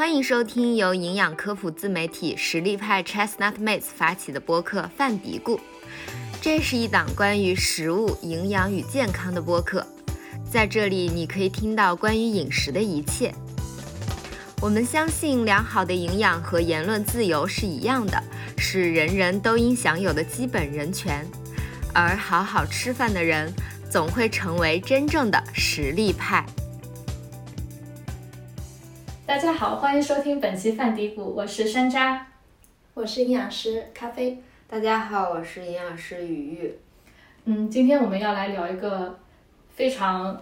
欢迎收听由营养科普自媒体实力派 Chestnut Mates 发起的播客《饭嘀咕》。这是一档关于食物、营养与健康的播客，在这里你可以听到关于饮食的一切。我们相信良好的营养和言论自由是一样的，是人人都应享有的基本人权。而好好吃饭的人，总会成为真正的实力派。大家好，欢迎收听本期饭嘀咕，我是山楂，我是营养师咖啡。大家好，我是营养师雨雨。嗯，今天我们要来聊一个非常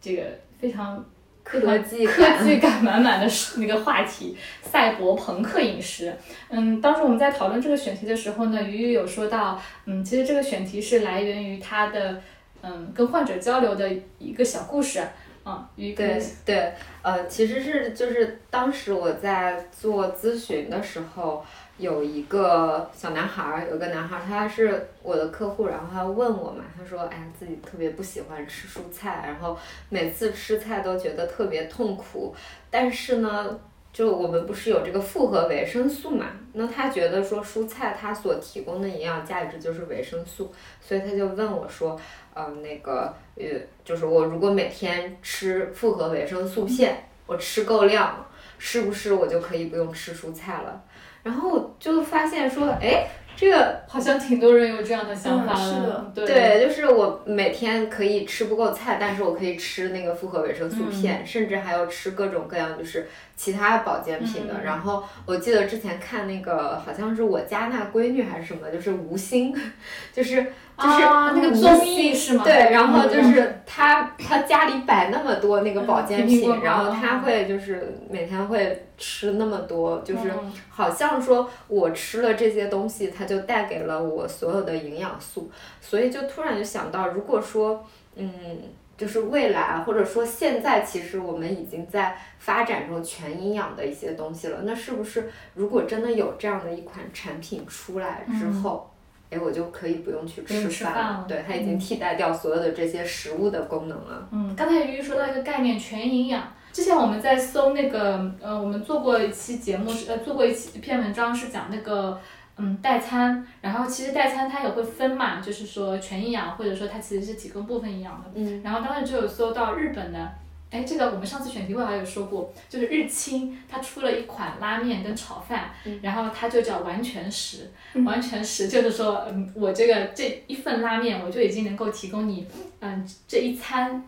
这个非常科技科技感满满的那个话题——赛博朋克饮食。嗯，当时我们在讨论这个选题的时候呢，雨雨有说到，嗯，其实这个选题是来源于他的嗯跟患者交流的一个小故事。嗯，对对，呃，其实是就是当时我在做咨询的时候，有一个小男孩儿，有个男孩儿，他是我的客户，然后他问我嘛，他说，哎呀，自己特别不喜欢吃蔬菜，然后每次吃菜都觉得特别痛苦，但是呢，就我们不是有这个复合维生素嘛，那他觉得说蔬菜它所提供的营养价值就是维生素，所以他就问我说。嗯，那个，呃，就是我如果每天吃复合维生素片，我吃够量，是不是我就可以不用吃蔬菜了？然后就发现说，哎。这个好像挺多人有这样的想法的，对，就是我每天可以吃不够菜，但是我可以吃那个复合维生素片，甚至还要吃各种各样就是其他保健品的。然后我记得之前看那个好像是我家那闺女还是什么，就是吴昕，就是就是那个综艺是吗？对，然后就是他他家里摆那么多那个保健品，然后他会就是每天会。吃那么多，就是好像说我吃了这些东西，它就带给了我所有的营养素，所以就突然就想到，如果说，嗯，就是未来或者说现在，其实我们已经在发展中全营养的一些东西了，那是不是如果真的有这样的一款产品出来之后，哎，我就可以不用去吃饭了？对，它已经替代掉所有的这些食物的功能了。嗯，刚才鱼鱼说到一个概念，全营养。之前我们在搜那个，呃，我们做过一期节目是，呃，做过一期一篇文章是讲那个，嗯，代餐，然后其实代餐它也会分嘛，就是说全营养，或者说它其实是提供部分营养的。嗯。然后当时就有搜到日本的，哎，这个我们上次选题会还有说过，就是日清它出了一款拉面跟炒饭，然后它就叫完全食，完全食就是说，嗯，我这个这一份拉面我就已经能够提供你，嗯，这一餐。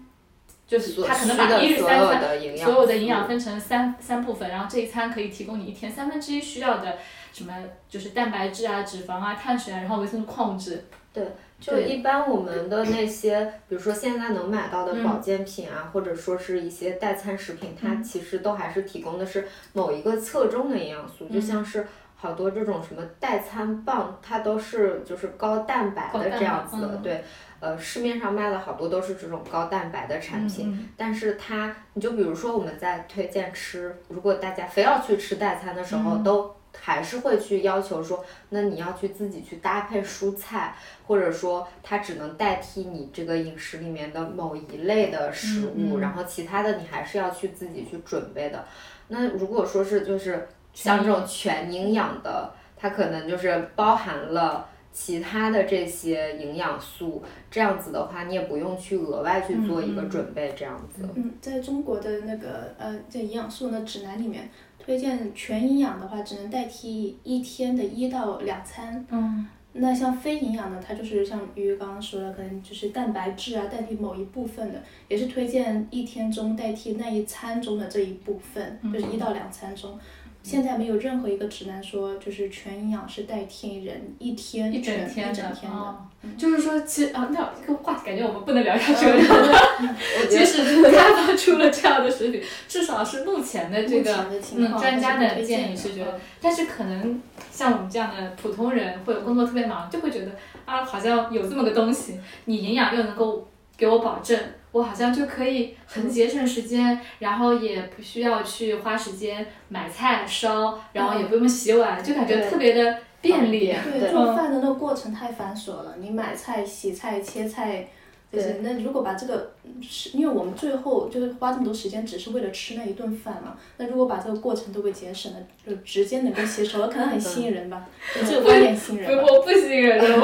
就是它可能把一日三餐所有的营养分成三三部分，然后这一餐可以提供你一天三分之一需要的什么，就是蛋白质啊、脂肪啊、碳水啊，然后维生素、矿物质。对，就一般我们的那些，比如说现在能买到的保健品啊，或者说是一些代餐食品，它其实都还是提供的是某一个侧重的营养素，就像是好多这种什么代餐棒，它都是就是高蛋白的这样子的，对。呃，市面上卖的好多都是这种高蛋白的产品，但是它，你就比如说我们在推荐吃，如果大家非要去吃代餐的时候，都还是会去要求说，那你要去自己去搭配蔬菜，或者说它只能代替你这个饮食里面的某一类的食物，然后其他的你还是要去自己去准备的。那如果说是就是像这种全营养的，它可能就是包含了。其他的这些营养素，这样子的话，你也不用去额外去做一个准备，这样子。嗯，在中国的那个呃，在营养素的指南里面，推荐全营养的话，只能代替一天的一到两餐。嗯。那像非营养的，它就是像鱼刚刚说的，可能就是蛋白质啊，代替某一部分的，也是推荐一天中代替那一餐中的这一部分，就是一到两餐中。现在没有任何一个指南说，就是全营养是代替人一天一整天的，的。就是说，其实啊，那这个话题感觉我们不能聊下去了。即使 开发出了这样的食品，至少是目前的这个嗯专家的建议是觉得，但是可能像我们这样的普通人，或者工作特别忙，就会觉得啊，好像有这么个东西，你营养又能够给我保证。我好像就可以很节省时间，然后也不需要去花时间买菜烧，然后也不用洗碗，就感觉特别的便利。对，做饭的那个过程太繁琐了，你买菜、洗菜、切菜，就是那如果把这个吃，因为我们最后就是花这么多时间，只是为了吃那一顿饭嘛。那如果把这个过程都给节省了，就直接能够吸收了，可能很吸引人吧？这个观点吸引人。我不吸引人，对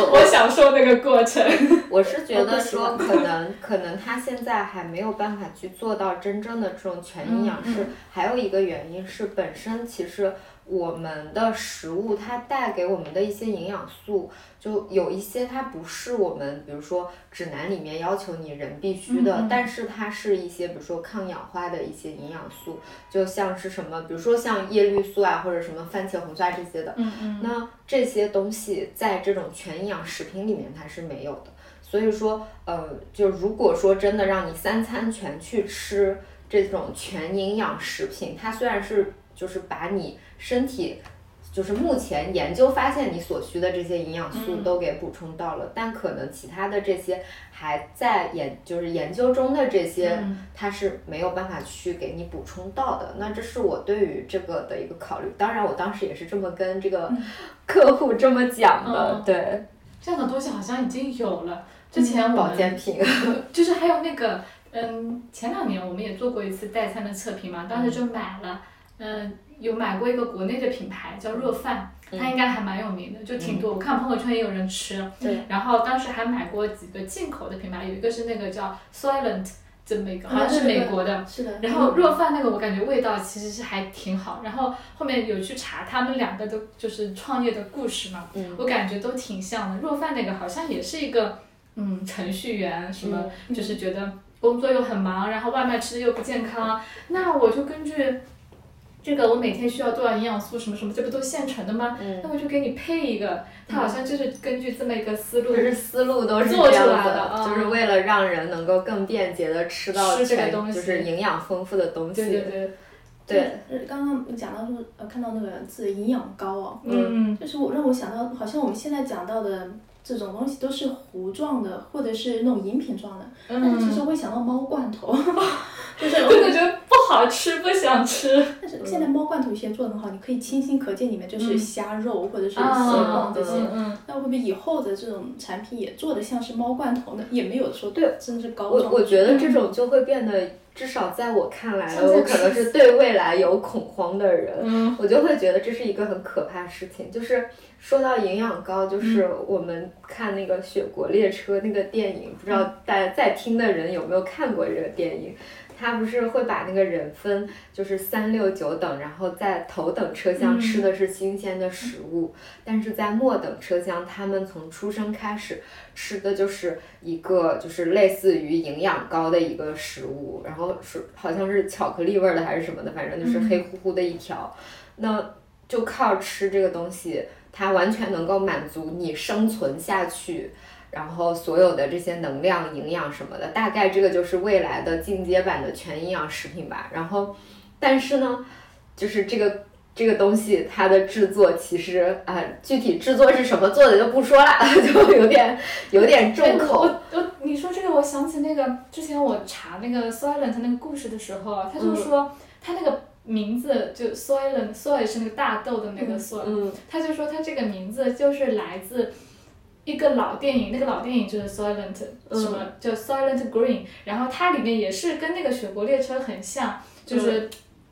我我享受那个过程。我是觉得说，可能可能他现在还没有办法去做到真正的这种全营养是。还有一个原因是，本身其实我们的食物它带给我们的一些营养素。就有一些它不是我们，比如说指南里面要求你人必须的，但是它是一些比如说抗氧化的一些营养素，就像是什么，比如说像叶绿素啊，或者什么番茄红素啊这些的。嗯嗯。那这些东西在这种全营养食品里面它是没有的，所以说，呃，就如果说真的让你三餐全去吃这种全营养食品，它虽然是就是把你身体。就是目前研究发现，你所需的这些营养素都给补充到了，但可能其他的这些还在研，就是研究中的这些，它是没有办法去给你补充到的。那这是我对于这个的一个考虑。当然，我当时也是这么跟这个客户这么讲的。对，这样的东西好像已经有了。之前保健品，就是还有那个，嗯，前两年我们也做过一次代餐的测评嘛，当时就买了，嗯。有买过一个国内的品牌叫热饭，它应该还蛮有名的，就挺多。我看朋友圈也有人吃。对。然后当时还买过几个进口的品牌，有一个是那个叫 Silent 这么一个，好像是美国的。是的。然后热饭那个我感觉味道其实是还挺好。然后后面有去查他们两个的就是创业的故事嘛，我感觉都挺像的。热饭那个好像也是一个嗯程序员，什么就是觉得工作又很忙，然后外卖吃的又不健康，那我就根据。这个我每天需要多少营养素什么什么，这不都现成的吗？那我就给你配一个，它好像就是根据这么一个思路，就是思路都是做出来的，就是为了让人能够更便捷的吃到全就是营养丰富的东西。对对对。对，刚刚讲到说，呃，看到那个字营养高”啊，嗯，就是我让我想到，好像我们现在讲到的。这种东西都是糊状的，或者是那种饮品状的，但是其实会想到猫罐头，就是我感觉得不好吃，不想吃。但是现在猫罐头其实做的很好，你可以清晰可见里面就是虾肉或者是蟹棒这些。那会不会以后的这种产品也做的像是猫罐头呢？也没有说对，真的是高。我我觉得这种就会变得。至少在我看来，我可能是对未来有恐慌的人，我就会觉得这是一个很可怕的事情。就是说到营养膏，就是我们看那个《雪国列车》那个电影，不知道大家在听的人有没有看过这个电影。他不是会把那个人分，就是三六九等，然后在头等车厢吃的是新鲜的食物，但是在末等车厢，他们从出生开始吃的就是一个就是类似于营养膏的一个食物，然后是好像是巧克力味的还是什么的，反正就是黑乎乎的一条，那就靠吃这个东西，它完全能够满足你生存下去。然后所有的这些能量、营养什么的，大概这个就是未来的进阶版的全营养食品吧。然后，但是呢，就是这个这个东西它的制作其实啊，具体制作是什么做的就不说了，就有点有点重口。我我你说这个，我想起那个之前我查那个 Silent 那个故事的时候，他就说他那个名字就 Silent，Soy 是那个大豆的那个 Soy，他就说他这个名字就是来自。一个老电影，那个老电影就是 Silent，什么叫 Silent Green，然后它里面也是跟那个雪国列车很像，就是，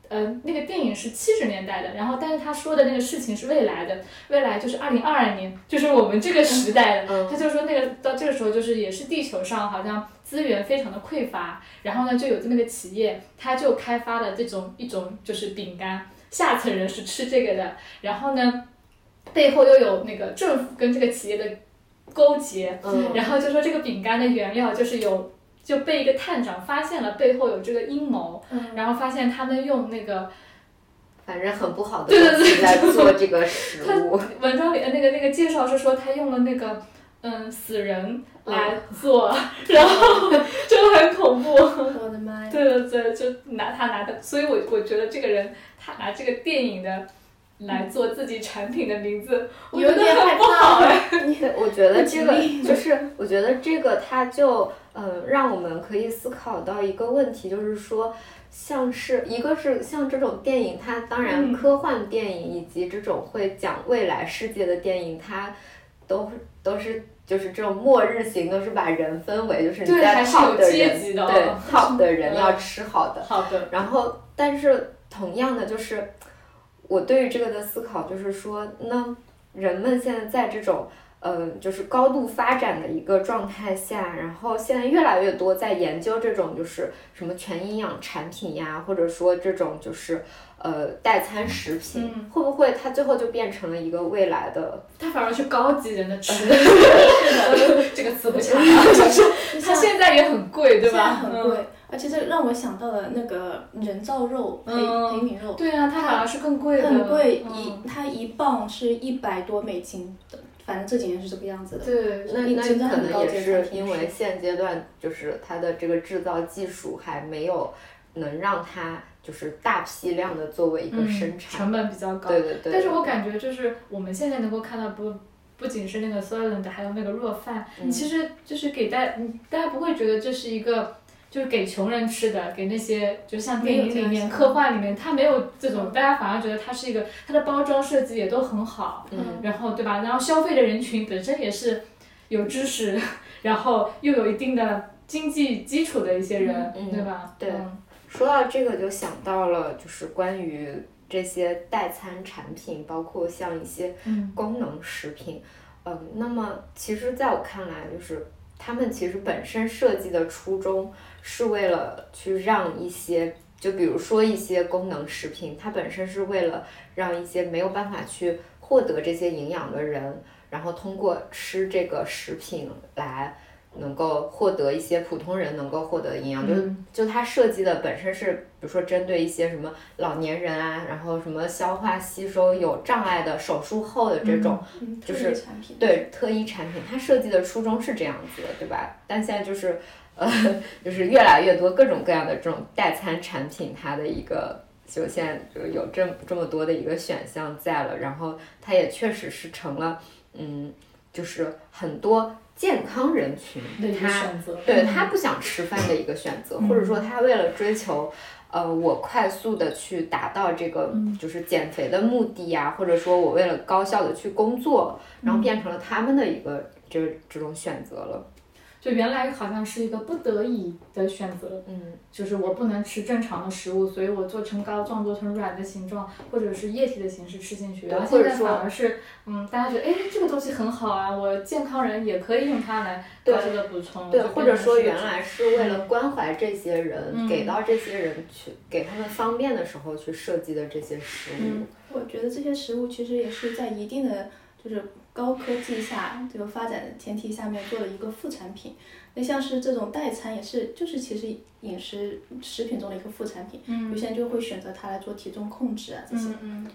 呃，那个电影是七十年代的，然后但是他说的那个事情是未来的，未来就是二零二二年，就是我们这个时代的，他就说那个到这个时候就是也是地球上好像资源非常的匮乏，然后呢就有这么个企业，他就开发了这种一种就是饼干，下层人是吃这个的，然后呢背后又有那个政府跟这个企业的。勾结，然后就说这个饼干的原料就是有就被一个探长发现了背后有这个阴谋，然后发现他们用那个反正很不好的东西在做这个食物。文章里的那个那个介绍是说他用了那个嗯死人来做，然后就很恐怖。我的妈呀！对对对，就拿他拿的，所以我我觉得这个人他拿这个电影的。来做自己产品的名字，有点害怕。我觉得这个就是，我觉得这个它就呃，让我们可以思考到一个问题，就是说，像是一个是像这种电影，它当然科幻电影以及这种会讲未来世界的电影，它都都是就是这种末日型都是把人分为就是你在 top 的人，对 top 的人要吃好的。好的。然后，但是同样的就是，我对于这个的思考就是说，那人们现在在这种。嗯，就是高度发展的一个状态下，然后现在越来越多在研究这种就是什么全营养产品呀，或者说这种就是呃代餐食品，会不会它最后就变成了一个未来的？它反而是高级人的吃，是的，这个词不恰当，就是它现在也很贵，对吧？很贵，而且这让我想到了那个人造肉，培培米肉，对啊，它好像是更贵的，很贵，一它一磅是一百多美金的。反正这几年是这个样子的。对，那那可能也是因为现阶段就是它的这个制造技术还没有能让它就是大批量的作为一个生产，成本比较高。对对对。但是我感觉就是我们现在能够看到不不仅是那个 Soylent，还有那个若饭，其实就是给大大家不会觉得这是一个。就是给穷人吃的，给那些就像电影里面、科幻里面，它没有这种，大家反而觉得它是一个，它的包装设计也都很好，嗯。然后对吧？然后消费的人群本身也是有知识，然后又有一定的经济基础的一些人，对吧？对，说到这个就想到了，就是关于这些代餐产品，包括像一些功能食品，嗯，那么其实在我看来，就是他们其实本身设计的初衷。是为了去让一些，就比如说一些功能食品，它本身是为了让一些没有办法去获得这些营养的人，然后通过吃这个食品来能够获得一些普通人能够获得的营养。就就它设计的本身是，比如说针对一些什么老年人啊，然后什么消化吸收有障碍的手术后的这种，就是对特医产品，它设计的初衷是这样子的，对吧？但现在就是。呃，就是越来越多各种各样的这种代餐产品，它的一个就现在就有这这么多的一个选项在了，然后它也确实是成了，嗯，就是很多健康人群他对他不想吃饭的一个选择，或者说他为了追求，呃，我快速的去达到这个就是减肥的目的呀，或者说我为了高效的去工作，然后变成了他们的一个这这种选择了。就原来好像是一个不得已的选择，嗯，就是我不能吃正常的食物，所以我做成膏状，做成软的形状，或者是液体的形式吃进去。然后现在反而是，嗯，大家觉得，哎，这个东西很好啊，我健康人也可以用它来高速的补充。对，或者说原来是为了关怀这些人，给到这些人去给他们方便的时候去设计的这些食物。我觉得这些食物其实也是在一定的就是。高科技下这个发展的前提下面做的一个副产品，那像是这种代餐也是，就是其实饮食食品中的一个副产品，有些人就会选择它来做体重控制啊这些。嗯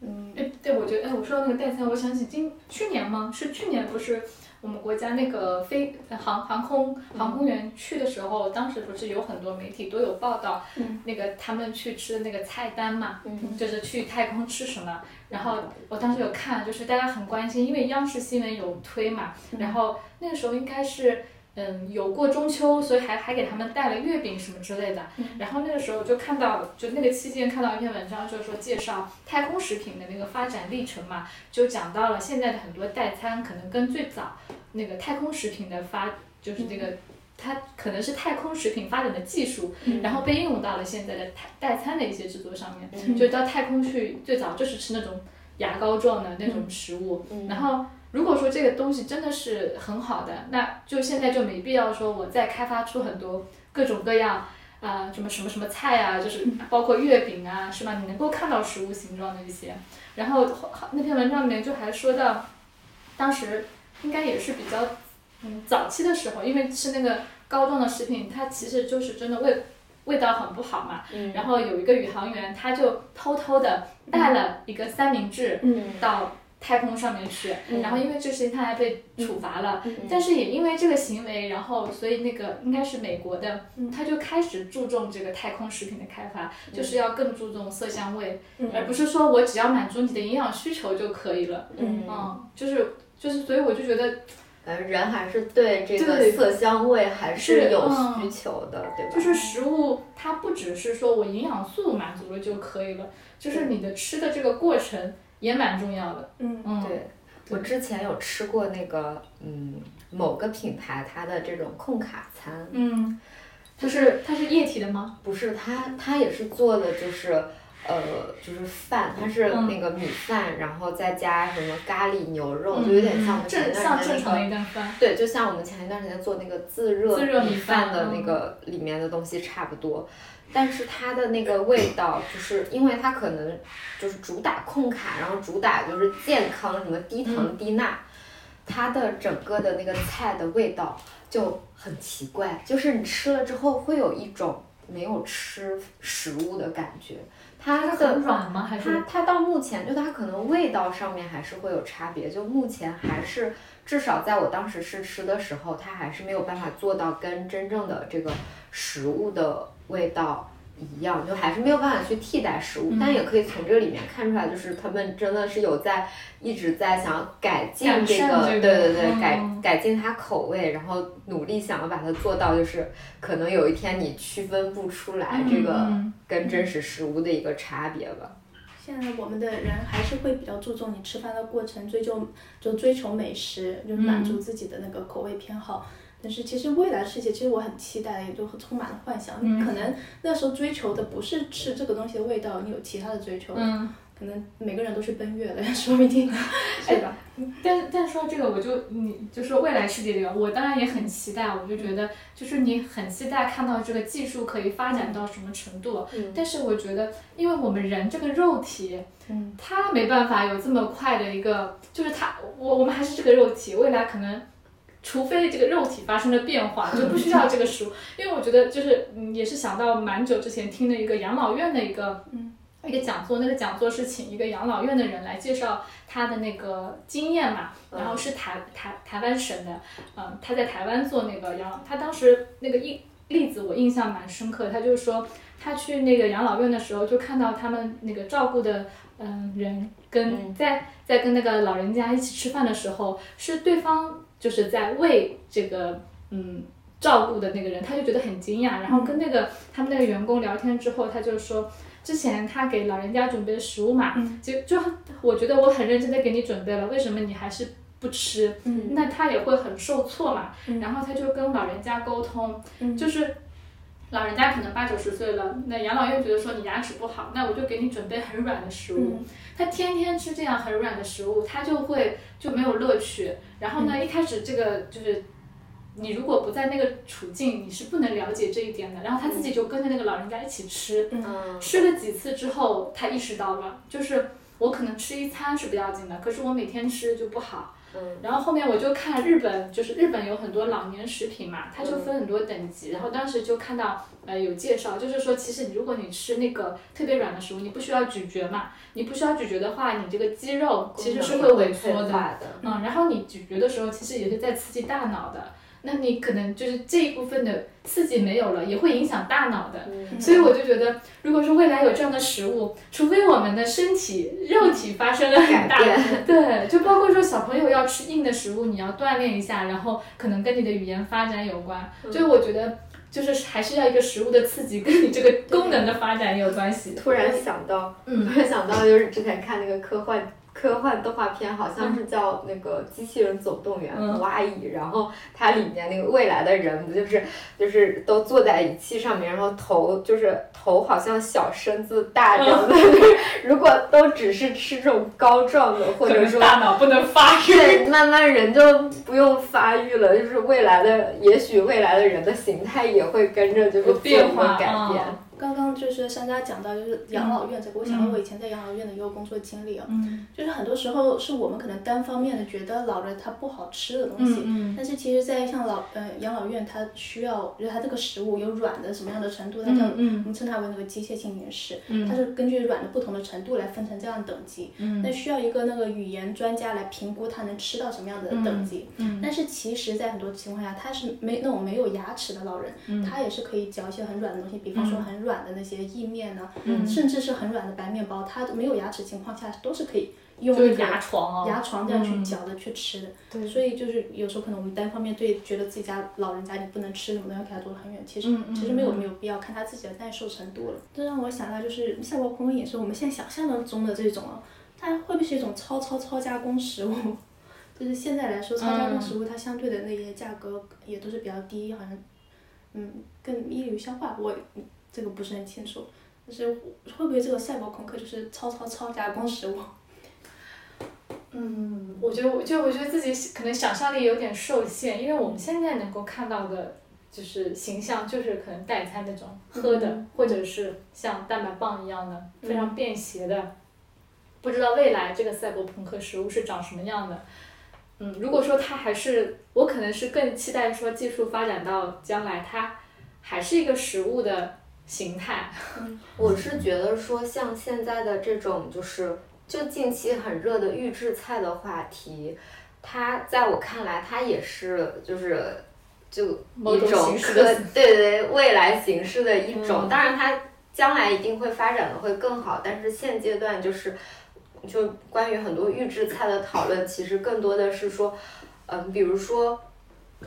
嗯。哎，对，我觉得，哎，我说到那个代餐，我想起今去年吗？是去年不是？我们国家那个飞航航空航空员去的时候，当时不是有很多媒体都有报道，那个他们去吃的那个菜单嘛，就是去太空吃什么。然后我当时有看，就是大家很关心，因为央视新闻有推嘛。然后那个时候应该是嗯有过中秋，所以还还给他们带了月饼什么之类的。然后那个时候就看到，就那个期间看到一篇文章，就是说介绍太空食品的那个发展历程嘛，就讲到了现在的很多代餐可能跟最早。那个太空食品的发，就是这个，它可能是太空食品发展的技术，然后被应用到了现在的代代餐的一些制作上面。就到太空去，最早就是吃那种牙膏状的那种食物。然后如果说这个东西真的是很好的，那就现在就没必要说我再开发出很多各种各样啊什么什么什么菜啊，就是包括月饼啊，是吧？你能够看到食物形状的一些。然后那篇文章里面就还说到，当时。应该也是比较，嗯，早期的时候，因为吃那个高中的食品，它其实就是真的味味道很不好嘛。嗯。然后有一个宇航员，他就偷偷的带了一个三明治到太空上面去，然后因为这事情他还被处罚了。嗯。但是也因为这个行为，然后所以那个应该是美国的，他就开始注重这个太空食品的开发，就是要更注重色香味，而不是说我只要满足你的营养需求就可以了。嗯。嗯，就是。就是，所以我就觉得，呃，人还是对这个色香味还是有需求的，对吧？就是食物，它不只是说我营养素满足了就可以了，就是你的吃的这个过程也蛮重要的。嗯嗯，对，我之前有吃过那个，嗯，某个品牌它的这种控卡餐，嗯，就是它是液体的吗？不是，它它也是做的就是，呃，就是饭，它是那个米饭，然后再加什么咖喱牛肉，就有点像我们前一段时间那个，对，就像我们前一段时间做那个自热米饭的那个里面的东西差不多。但是它的那个味道，就是因为它可能就是主打控卡，然后主打就是健康，什么低糖低钠，它的整个的那个菜的味道就很奇怪，就是你吃了之后会有一种没有吃食物的感觉。它的软吗？还是它它到目前就它可能味道上面还是会有差别，就目前还是至少在我当时试吃的时候，它还是没有办法做到跟真正的这个食物的。味道一样，就还是没有办法去替代食物，但也可以从这里面看出来，就是他们真的是有在一直在想要改进这个，对对对，改改进它口味，然后努力想要把它做到，就是可能有一天你区分不出来这个跟真实食物的一个差别吧。现在我们的人还是会比较注重你吃饭的过程，追求就追求美食，就是满足自己的那个口味偏好。但是其实未来世界，其实我很期待，也就充满了幻想。可能那时候追求的不是吃这个东西的味道，你有其他的追求。嗯。可能每个人都是奔月了，说不定。是吧？但但说这个，我就你就是未来世界里，我当然也很期待。我就觉得，就是你很期待看到这个技术可以发展到什么程度。嗯。但是我觉得，因为我们人这个肉体，嗯，它没办法有这么快的一个，就是它，我我们还是这个肉体，未来可能。除非这个肉体发生了变化，就不需要这个食物。因为我觉得就是，嗯，也是想到蛮久之前听的一个养老院的一个，一个讲座。那个讲座是请一个养老院的人来介绍他的那个经验嘛。然后是台台台湾省的，嗯，他在台湾做那个养老，他当时那个印例子我印象蛮深刻。他就是说，他去那个养老院的时候，就看到他们那个照顾的，嗯，人跟在在跟那个老人家一起吃饭的时候，是对方。就是在为这个嗯照顾的那个人，他就觉得很惊讶，然后跟那个他们那个员工聊天之后，他就说，之前他给老人家准备的食物嘛，就就我觉得我很认真的给你准备了，为什么你还是不吃？那他也会很受挫嘛，然后他就跟老人家沟通，就是。老人家可能八九十岁了，那养老院觉得说你牙齿不好，那我就给你准备很软的食物。他天天吃这样很软的食物，他就会就没有乐趣。然后呢，一开始这个就是你如果不在那个处境，你是不能了解这一点的。然后他自己就跟着那个老人家一起吃，吃了几次之后，他意识到了，就是我可能吃一餐是不要紧的，可是我每天吃就不好。然后后面我就看日本，就是日本有很多老年食品嘛，它就分很多等级。然后当时就看到呃有介绍，就是说其实如果你吃那个特别软的食物，你不需要咀嚼嘛，你不需要咀嚼的话，你这个肌肉其实是会萎缩的。嗯，然后你咀嚼的时候，其实也是在刺激大脑的。那你可能就是这一部分的刺激没有了，也会影响大脑的。所以我就觉得，如果说未来有这样的食物，除非我们的身体肉体发生了很大的对，就包括说小朋友要吃硬的食物，你要锻炼一下，然后可能跟你的语言发展有关。就我觉得，就是还是要一个食物的刺激，跟你这个功能的发展也有关系。突然想到，嗯，突然想到就是之前看那个科幻。科幻动画片好像是叫那个《机器人总动员》哇伊，然后它里面那个未来的人不就是就是都坐在仪器上面，然后头就是头好像小身子大这样的，如果都只是吃这种膏状的，或者说大脑不能发育，慢慢人就不用发育了，就是未来的也许未来的人的形态也会跟着就是变化改变。刚刚就是商家讲到就是养老院这个，我想到我以前在养老院的一个工作经历啊，就是很多时候是我们可能单方面的觉得老人他不好吃的东西，但是其实，在像老呃养老院，它需要就是它这个食物有软的什么样的程度，它叫我们称它为那个机械性饮食，它是根据软的不同的程度来分成这样等级，那需要一个那个语言专家来评估他能吃到什么样的等级，但是其实，在很多情况下，他是没那种没有牙齿的老人，他也是可以嚼一些很软的东西，比方说很。软的那些意面呢，甚至是很软的白面包，它没有牙齿情况下都是可以用牙床牙床这样去嚼的去吃的。对，所以就是有时候可能我们单方面对觉得自己家老人家你不能吃什么东西，给他做的很远。其实其实没有没有必要看他自己的耐受程度了。这让我想到就是夏国空也是我们现在想象当中的这种啊，它会不会是一种超超超加工食物？就是现在来说，超加工食物它相对的那些价格也都是比较低，好像，嗯，更易于消化。我这个不是很清楚，就是会不会这个赛博朋克就是超超超加工食物？嗯，我觉得，我就我觉得自己可能想象力有点受限，因为我们现在能够看到的，就是形象就是可能代餐那种喝的，或者是像蛋白棒一样的非常便携的，不知道未来这个赛博朋克食物是长什么样的。嗯，如果说它还是，我可能是更期待说技术发展到将来它还是一个食物的形态。我是觉得说像现在的这种就是。就近期很热的预制菜的话题，它在我看来，它也是就是就一种可对对未来形式的一种。当然，它将来一定会发展的会更好，但是现阶段就是就关于很多预制菜的讨论，其实更多的是说，嗯，比如说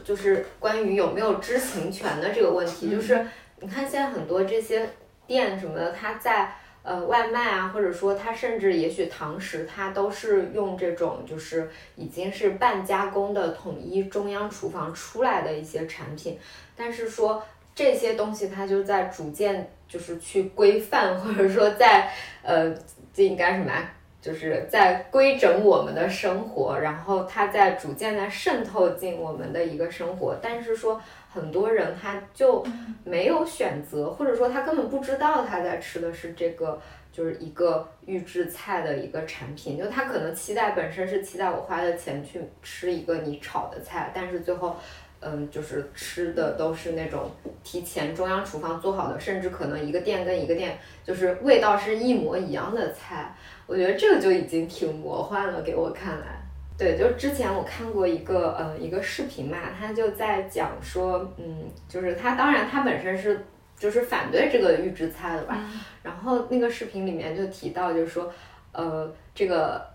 就是关于有没有知情权的这个问题，就是你看现在很多这些店什么的，它在。呃，外卖啊，或者说它甚至也许堂食，它都是用这种就是已经是半加工的统一中央厨房出来的一些产品，但是说这些东西它就在逐渐就是去规范，或者说在呃这应该什么啊？就是在规整我们的生活，然后它在逐渐的渗透进我们的一个生活，但是说。很多人他就没有选择，或者说他根本不知道他在吃的是这个，就是一个预制菜的一个产品。就他可能期待本身是期待我花的钱去吃一个你炒的菜，但是最后，嗯，就是吃的都是那种提前中央厨房做好的，甚至可能一个店跟一个店就是味道是一模一样的菜。我觉得这个就已经挺魔幻了，给我看来。对，就之前我看过一个呃一个视频嘛，他就在讲说，嗯，就是他当然他本身是就是反对这个预制菜的吧，然后那个视频里面就提到就是说，呃，这个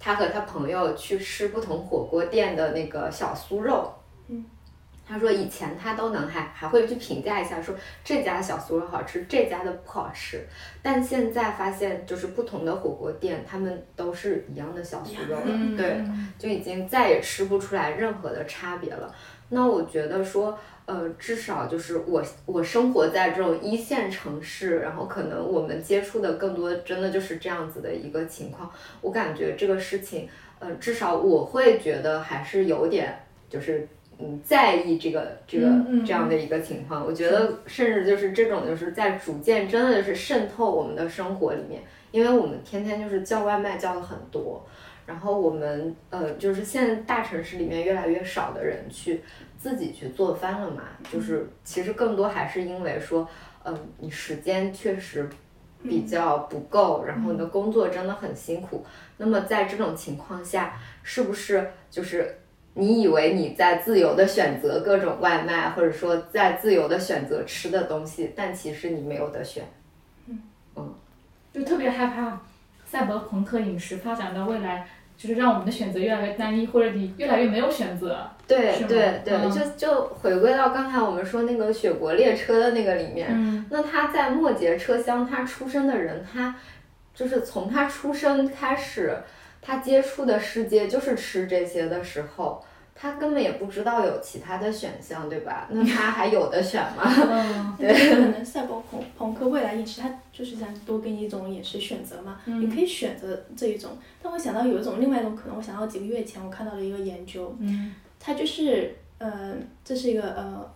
他和他朋友去吃不同火锅店的那个小酥肉。他说以前他都能还还会去评价一下，说这家小酥肉好吃，这家的不好吃。但现在发现，就是不同的火锅店，他们都是一样的小酥肉了，对，就已经再也吃不出来任何的差别了。那我觉得说，呃，至少就是我我生活在这种一线城市，然后可能我们接触的更多，真的就是这样子的一个情况。我感觉这个事情，呃，至少我会觉得还是有点就是。嗯，在意这个这个这样的一个情况，我觉得甚至就是这种就是在逐渐真的就是渗透我们的生活里面，因为我们天天就是叫外卖叫的很多，然后我们呃就是现在大城市里面越来越少的人去自己去做饭了嘛，就是其实更多还是因为说，嗯，你时间确实比较不够，然后你的工作真的很辛苦，那么在这种情况下，是不是就是？你以为你在自由的选择各种外卖，或者说在自由的选择吃的东西，但其实你没有得选。嗯嗯，就特别害怕赛博朋克饮食发展到未来，就是让我们的选择越来越单一，或者你越来越没有选择。对对对，就就回归到刚才我们说那个雪国列车的那个里面，那他在末节车厢，他出生的人，他就是从他出生开始。他接触的世界就是吃这些的时候，他根本也不知道有其他的选项，对吧？那他还有的选吗？对，可能赛博朋朋克未来饮食，它就是想多给你一种饮食选择嘛，你可以选择这一种。但我想到有一种另外一种可能，我想到几个月前我看到了一个研究，它就是，呃，这是一个呃。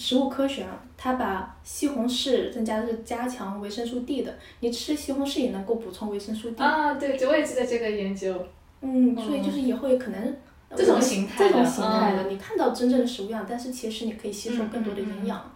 食物科学啊，它把西红柿增加的是加强维生素 D 的，你吃西红柿也能够补充维生素 D。啊，对，我也记得这个研究。嗯，所以就是以后可能这种形态的，这种形态的，你看到真正的食物样，但是其实你可以吸收更多的营养。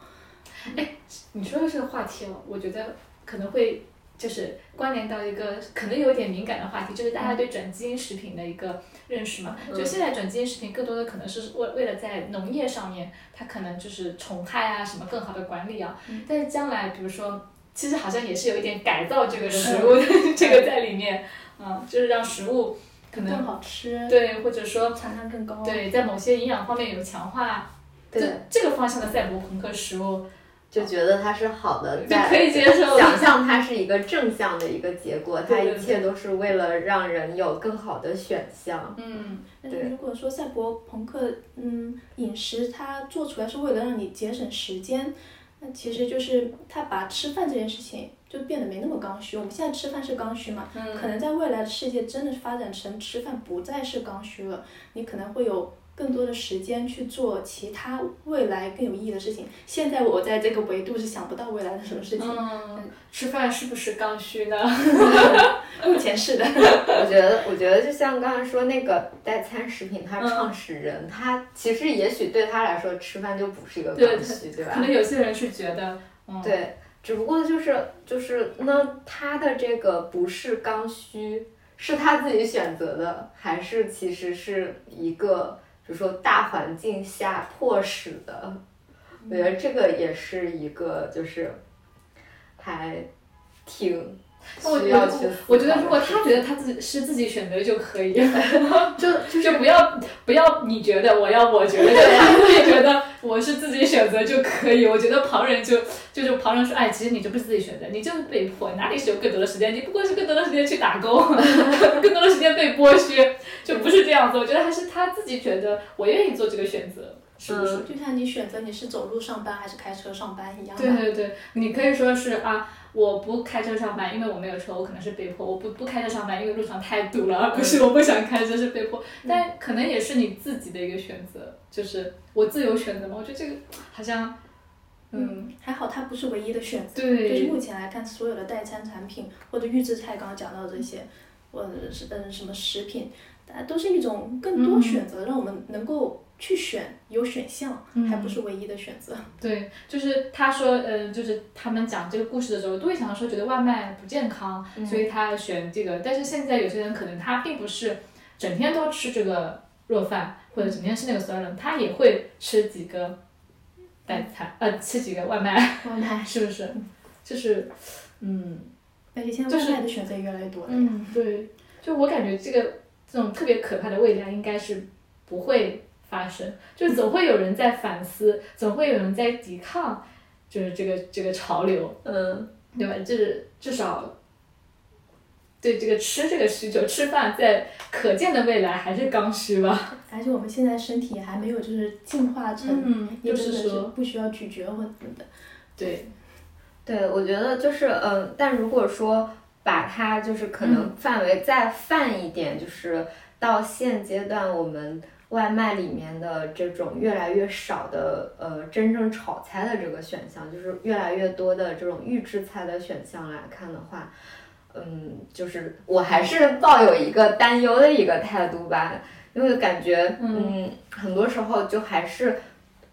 哎，你说的这个话题哦，我觉得可能会。就是关联到一个可能有点敏感的话题，就是大家对转基因食品的一个认识嘛。就现在转基因食品更多的可能是为为了在农业上面，它可能就是虫害啊什么更好的管理啊。但是将来比如说，其实好像也是有一点改造这个食物的这个在里面，嗯，就是让食物可能更好吃，对，或者说产量更高，对，在某些营养方面有强化，对。这个方向的赛博朋克食物。就觉得它是好的，在可以接受，想象它是一个正向的一个结果，它一切都是为了让人有更好的选项。嗯，那如果说赛博朋克，嗯，饮食它做出来是为了让你节省时间，那其实就是它把吃饭这件事情就变得没那么刚需。我们现在吃饭是刚需嘛？嗯。可能在未来的世界真的发展成吃饭不再是刚需了，你可能会有。更多的时间去做其他未来更有意义的事情。现在我在这个维度是想不到未来的什么事情。嗯，吃饭是不是刚需呢？目前是的。我觉得，我觉得就像刚才说那个代餐食品，它创始人他其实也许对他来说吃饭就不是一个刚需，对吧？可能有些人是觉得，对，只不过就是就是那他的这个不是刚需，是他自己选择的，还是其实是一个？就说大环境下迫使的，我觉得这个也是一个，就是还挺需要去。我觉得如果他觉得他自己是自己选择就可以，就就不要不要你觉得我要我觉得，他自己觉得我是自己选择就可以。我觉得旁人就就是旁人说，哎，其实你这不是自己选择，你就是被迫，哪里是有更多的时间？你不过是更多的时间去打工，更多的时间被剥削。就不是这样子，我觉得还是他自己觉得我愿意做这个选择，是不是？就像你选择你是走路上班还是开车上班一样。对对对，你可以说是啊，我不开车上班，因为我没有车，我可能是被迫；我不不开车上班，因为路上太堵了，而不是我不想开车是被迫。但可能也是你自己的一个选择，就是我自由选择嘛。我觉得这个好像，嗯，还好它不是唯一的选择。对。就是目前来看，所有的代餐产品或者预制菜，刚刚讲到这些，或者是嗯什么食品。啊，都是一种更多选择，让我们能够去选，有选项，还不是唯一的选择。对，就是他说，嗯，就是他们讲这个故事的时候，都会想说，觉得外卖不健康，所以他选这个。但是现在有些人可能他并不是整天都吃这个热饭，或者整天吃那个酸冷，他也会吃几个代餐，呃，吃几个外卖。外卖 是不是？就是，嗯。而且现在外卖的选择越来越多了。嗯，对。就我感觉这个。这种特别可怕的未来应该是不会发生，就总会有人在反思，总会有人在抵抗，就是这个这个潮流，嗯，对吧？就是至少对这个吃这个需求，吃饭在可见的未来还是刚需吧。而且我们现在身体还没有就是进化成，就是说不需要咀嚼或者什么的。对，对，我觉得就是嗯，但如果说。把它就是可能范围再泛一点，就是到现阶段我们外卖里面的这种越来越少的呃真正炒菜的这个选项，就是越来越多的这种预制菜的选项来看的话，嗯，就是我还是抱有一个担忧的一个态度吧，因为感觉嗯很多时候就还是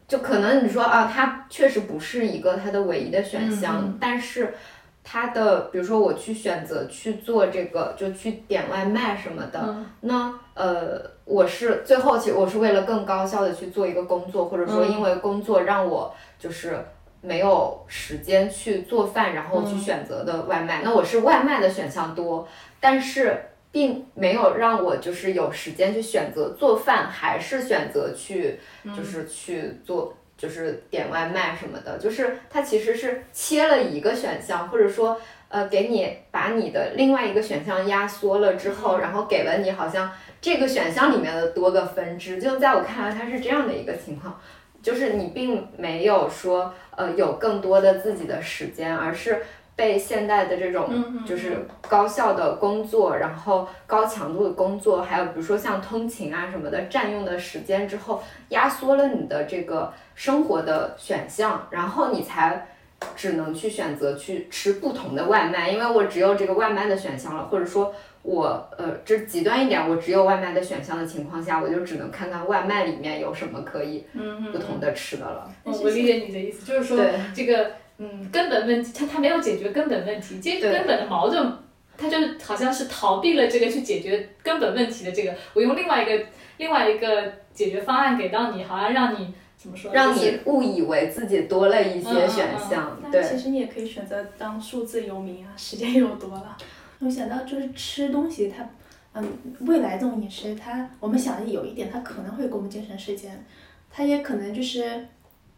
就可能你说啊，它确实不是一个它的唯一的选项，但是。他的，比如说我去选择去做这个，就去点外卖什么的，那呃，我是最后其实我是为了更高效的去做一个工作，或者说因为工作让我就是没有时间去做饭，然后去选择的外卖。那我是外卖的选项多，但是并没有让我就是有时间去选择做饭，还是选择去就是去做。就是点外卖什么的，就是它其实是切了一个选项，或者说呃给你把你的另外一个选项压缩了之后，然后给了你好像这个选项里面的多个分支。就在我看来，它是这样的一个情况，就是你并没有说呃有更多的自己的时间，而是。被现代的这种就是高效的工作，然后高强度的工作，还有比如说像通勤啊什么的，占用的时间之后，压缩了你的这个生活的选项，然后你才只能去选择去吃不同的外卖，因为我只有这个外卖的选项了，或者说我呃，这极端一点，我只有外卖的选项的情况下，我就只能看看外卖里面有什么可以不同的吃的了。我理解你的意思，就是说这个。嗯，根本问题，他他没有解决根本问题，这根本的矛盾，他就好像是逃避了这个去解决根本问题的这个，我用另外一个另外一个解决方案给到你，好像让你怎么说？让你误以为自己多了一些选项。对，其实你也可以选择当数字游民啊，时间又多了。我想到就是吃东西，它，嗯，未来这种饮食，它我们想的有一点，它可能会给我们节省时间，它也可能就是，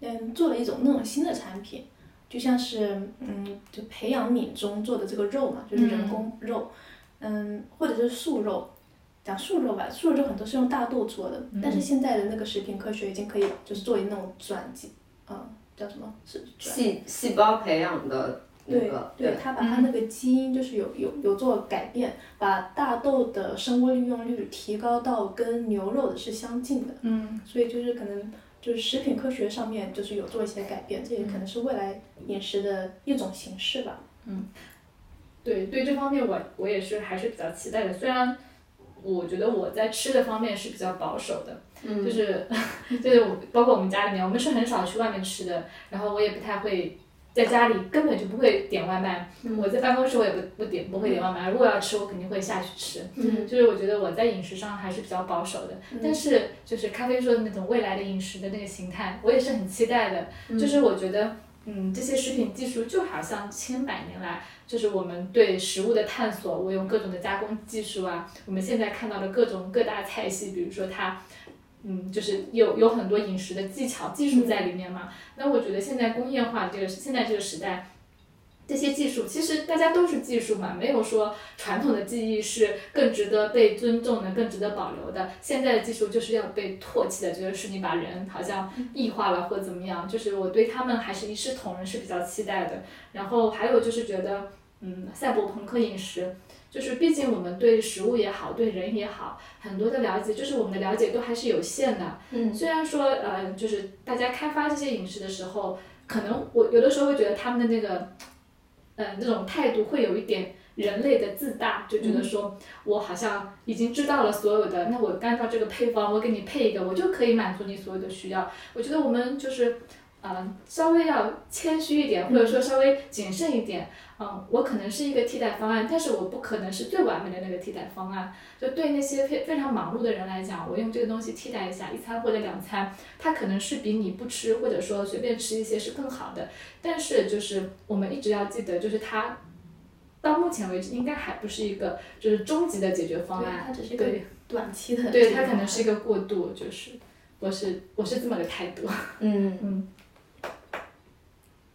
嗯，做了一种那种新的产品。就像是嗯，就培养皿中做的这个肉嘛，就是人工肉，嗯，或者是素肉，讲素肉吧，素肉很多是用大豆做的，但是现在的那个食品科学已经可以就是作为那种转基，嗯，叫什么？是细细胞培养的。对对，他把他那个基因就是有有有做改变，把大豆的生物利用率提高到跟牛肉的是相近的，嗯，所以就是可能就是食品科学上面就是有做一些改变，这也可能是未来饮食的一种形式吧。嗯，对对，这方面我我也是还是比较期待的，虽然我觉得我在吃的方面是比较保守的，就是 就是包括我们家里面，我们是很少去外面吃的，然后我也不太会。在家里根本就不会点外卖，我在办公室我也不不点不会点外卖，如果要吃我肯定会下去吃，就是我觉得我在饮食上还是比较保守的，但是就是咖啡说的那种未来的饮食的那个形态，我也是很期待的，就是我觉得嗯这些食品技术就好像千百年来就是我们对食物的探索，我用各种的加工技术啊，我们现在看到的各种各大菜系，比如说它。嗯，就是有有很多饮食的技巧、技术在里面嘛。那我觉得现在工业化这个现在这个时代，这些技术其实大家都是技术嘛，没有说传统的技艺是更值得被尊重的、更值得保留的。现在的技术就是要被唾弃的，觉得是你把人好像异化了或怎么样。就是我对他们还是一视同仁是比较期待的。然后还有就是觉得，嗯，赛博朋克饮食。就是毕竟我们对食物也好，对人也好，很多的了解，就是我们的了解都还是有限的。嗯。虽然说，呃，就是大家开发这些饮食的时候，可能我有的时候会觉得他们的那个，嗯，那种态度会有一点人类的自大，就觉得说我好像已经知道了所有的，那我按照这个配方，我给你配一个，我就可以满足你所有的需要。我觉得我们就是。嗯，稍微要谦虚一点，或者说稍微谨慎一点。嗯，我可能是一个替代方案，但是我不可能是最完美的那个替代方案。就对那些非非常忙碌的人来讲，我用这个东西替代一下一餐或者两餐，它可能是比你不吃或者说随便吃一些是更好的。但是就是我们一直要记得，就是它到目前为止应该还不是一个就是终极的解决方案。它只是一个短期的。对，它可能是一个过渡，就是我是我是这么个态度。嗯嗯。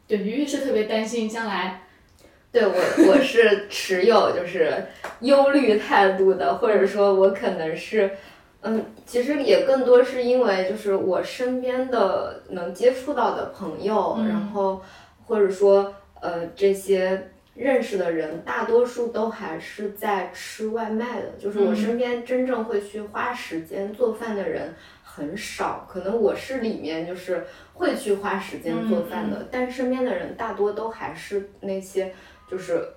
对，鱼鱼是特别担心将来。对我，我是持有就是忧虑态度的，或者说，我可能是，嗯，其实也更多是因为就是我身边的能接触到的朋友，然后或者说呃这些认识的人，大多数都还是在吃外卖的，就是我身边真正会去花时间做饭的人。很少，可能我是里面就是会去花时间做饭的，但身边的人大多都还是那些就是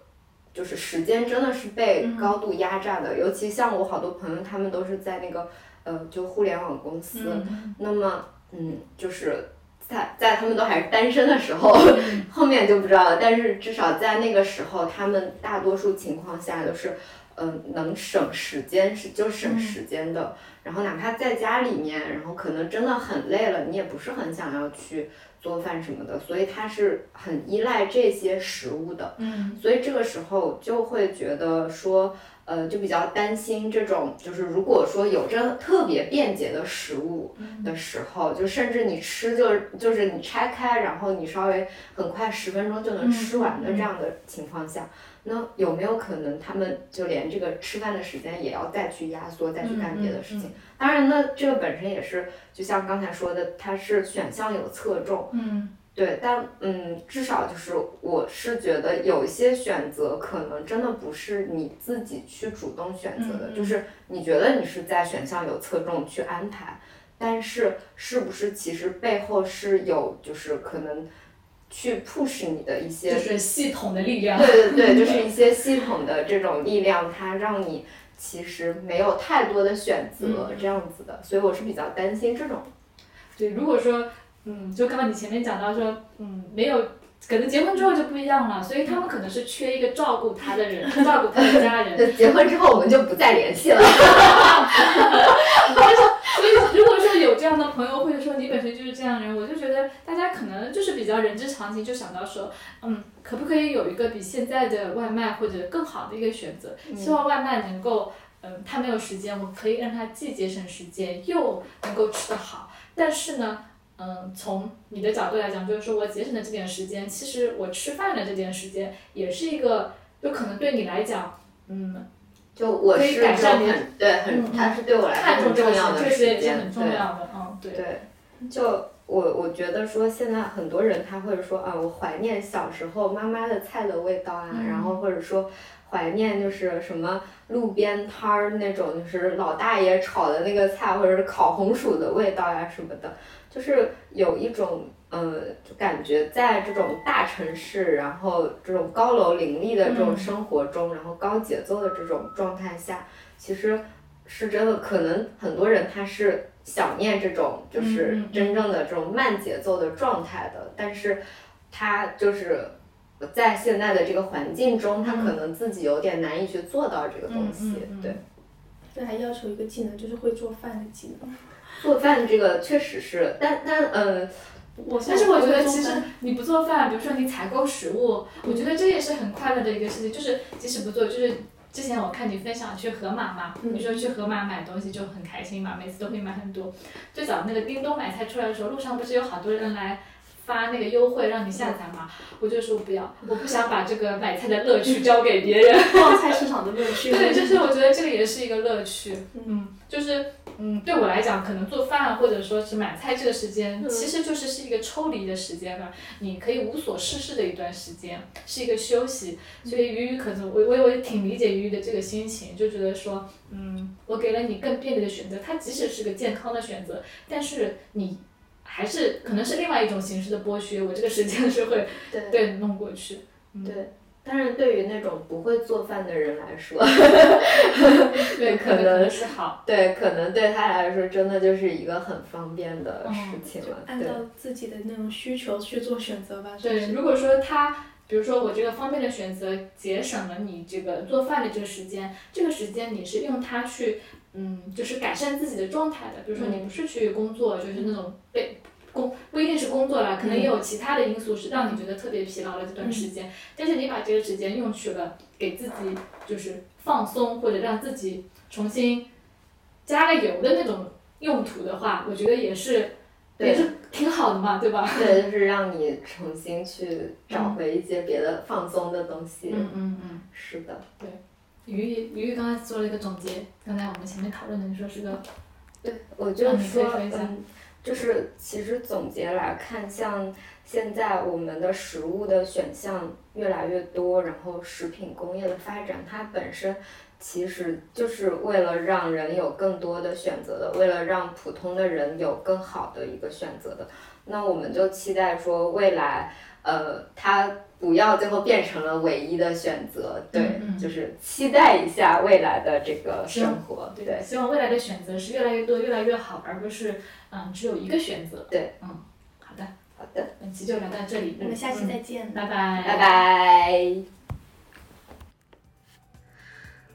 就是时间真的是被高度压榨的，尤其像我好多朋友，他们都是在那个呃就互联网公司，那么嗯就是在在他们都还是单身的时候，后面就不知道了，但是至少在那个时候，他们大多数情况下都是。嗯，能省时间是就省时间的，然后哪怕在家里面，然后可能真的很累了，你也不是很想要去做饭什么的，所以他是很依赖这些食物的。嗯，所以这个时候就会觉得说，呃，就比较担心这种，就是如果说有着特别便捷的食物的时候，就甚至你吃就就是你拆开，然后你稍微很快十分钟就能吃完的这样的情况下。那有没有可能，他们就连这个吃饭的时间也要再去压缩，再去干别的事情？当然，呢这个本身也是，就像刚才说的，它是选项有侧重。嗯，对，但嗯，至少就是我是觉得有一些选择可能真的不是你自己去主动选择的，就是你觉得你是在选项有侧重去安排，但是是不是其实背后是有就是可能。去 push 你的一些，就是系统的力量。对对对，就是一些系统的这种力量，它让你其实没有太多的选择这样子的，所以我是比较担心这种。对，如果说，嗯，就刚刚你前面讲到说，嗯，没有，可能结婚之后就不一样了，所以他们可能是缺一个照顾他的人，照顾他的家人。结婚之后我们就不再联系了。所以，如果说有这样的朋友，或者说你本身就是这样的人，我就觉得大家可能就是比较人之常情，就想到说，嗯，可不可以有一个比现在的外卖或者更好的一个选择？希望外卖能够，嗯，他没有时间，我可以让他既节省时间，又能够吃得好。但是呢，嗯，从你的角度来讲，就是说我节省的这点时间，其实我吃饭的这点时间也是一个，就可能对你来讲，嗯，就我是很对很，它是对我来说很重要的时间，对，嗯，对。对，就我我觉得说现在很多人他会说啊，我怀念小时候妈妈的菜的味道啊，然后或者说。怀念就是什么路边摊儿那种，就是老大爷炒的那个菜，或者是烤红薯的味道呀什么的，就是有一种呃感觉，在这种大城市，然后这种高楼林立的这种生活中，然后高节奏的这种状态下，其实是真的，可能很多人他是想念这种就是真正的这种慢节奏的状态的，但是他就是。在现在的这个环境中，他可能自己有点难以去做到这个东西，对。这还要求一个技能，就是会做饭的技能。做饭这个确实是，但但呃，我但是我觉得其实你不做饭，比如说你采购食物，我觉得这也是很快乐的一个事情。就是即使不做，就是之前我看你分享去盒马嘛，你说去盒马买东西就很开心嘛，每次都会买很多。最早那个叮咚买菜出来的时候，路上不是有好多人来。发那个优惠让你下载嘛，我就说不要，我不想把这个买菜的乐趣交给别人。逛菜市场的乐趣。对，就是我觉得这个也是一个乐趣。嗯，就是嗯，对我来讲，可能做饭或者说是买菜这个时间，其实就是是一个抽离的时间吧。你可以无所事事的一段时间，是一个休息。所以鱼鱼可能我我我也挺理解鱼鱼的这个心情，就觉得说，嗯，我给了你更便利的选择，它即使是个健康的选择，但是你。还是可能是另外一种形式的剥削，我这个时间是会对弄过去。对，但是对于那种不会做饭的人来说，对，可能是好。对，可能对他来说真的就是一个很方便的事情了。按照自己的那种需求去做选择吧。对，如果说他，比如说我这个方便的选择节省了你这个做饭的这个时间，这个时间你是用它去。嗯，就是改善自己的状态的，比如说你不是去工作，就是那种被工不一定是工作啦，可能也有其他的因素是让你觉得特别疲劳的这段时间，但是你把这个时间用去了给自己就是放松或者让自己重新加个油的那种用途的话，我觉得也是也是挺好的嘛，对吧？对，就是让你重新去找回一些别的放松的东西。嗯嗯嗯，是的，对。鱼鱼鱼刚才做了一个总结，刚才我们前面讨论的，你说是个，对，我就说，嗯，就是其实总结来看，像现在我们的食物的选项越来越多，然后食品工业的发展，它本身其实就是为了让人有更多的选择的，为了让普通的人有更好的一个选择的。那我们就期待说未来，呃，它。不要最后变成了唯一的选择，对，就是期待一下未来的这个生活，对，希望未来的选择是越来越多、越来越好，而不是嗯只有一个选择，对，嗯，好的，好的，本期就聊到这里，我们下期再见，拜拜，拜拜。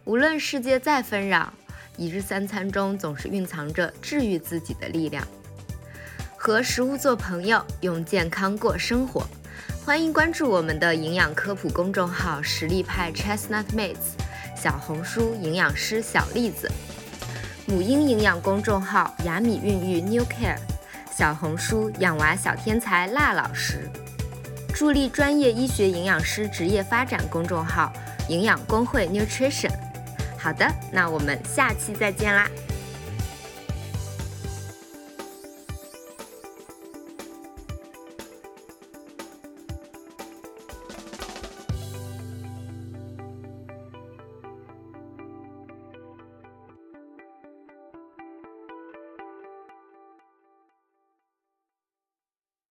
无论世界再纷扰，一日三餐中总是蕴藏着治愈自己的力量。和食物做朋友，用健康过生活。欢迎关注我们的营养科普公众号“实力派 Chestnut Mates”，小红书营养师小栗子，母婴营养公众号“雅米孕育 New Care”，小红书养娃小天才辣老师，助力专业医学营养师职业发展公众号“营养工会 Nutrition”。好的，那我们下期再见啦。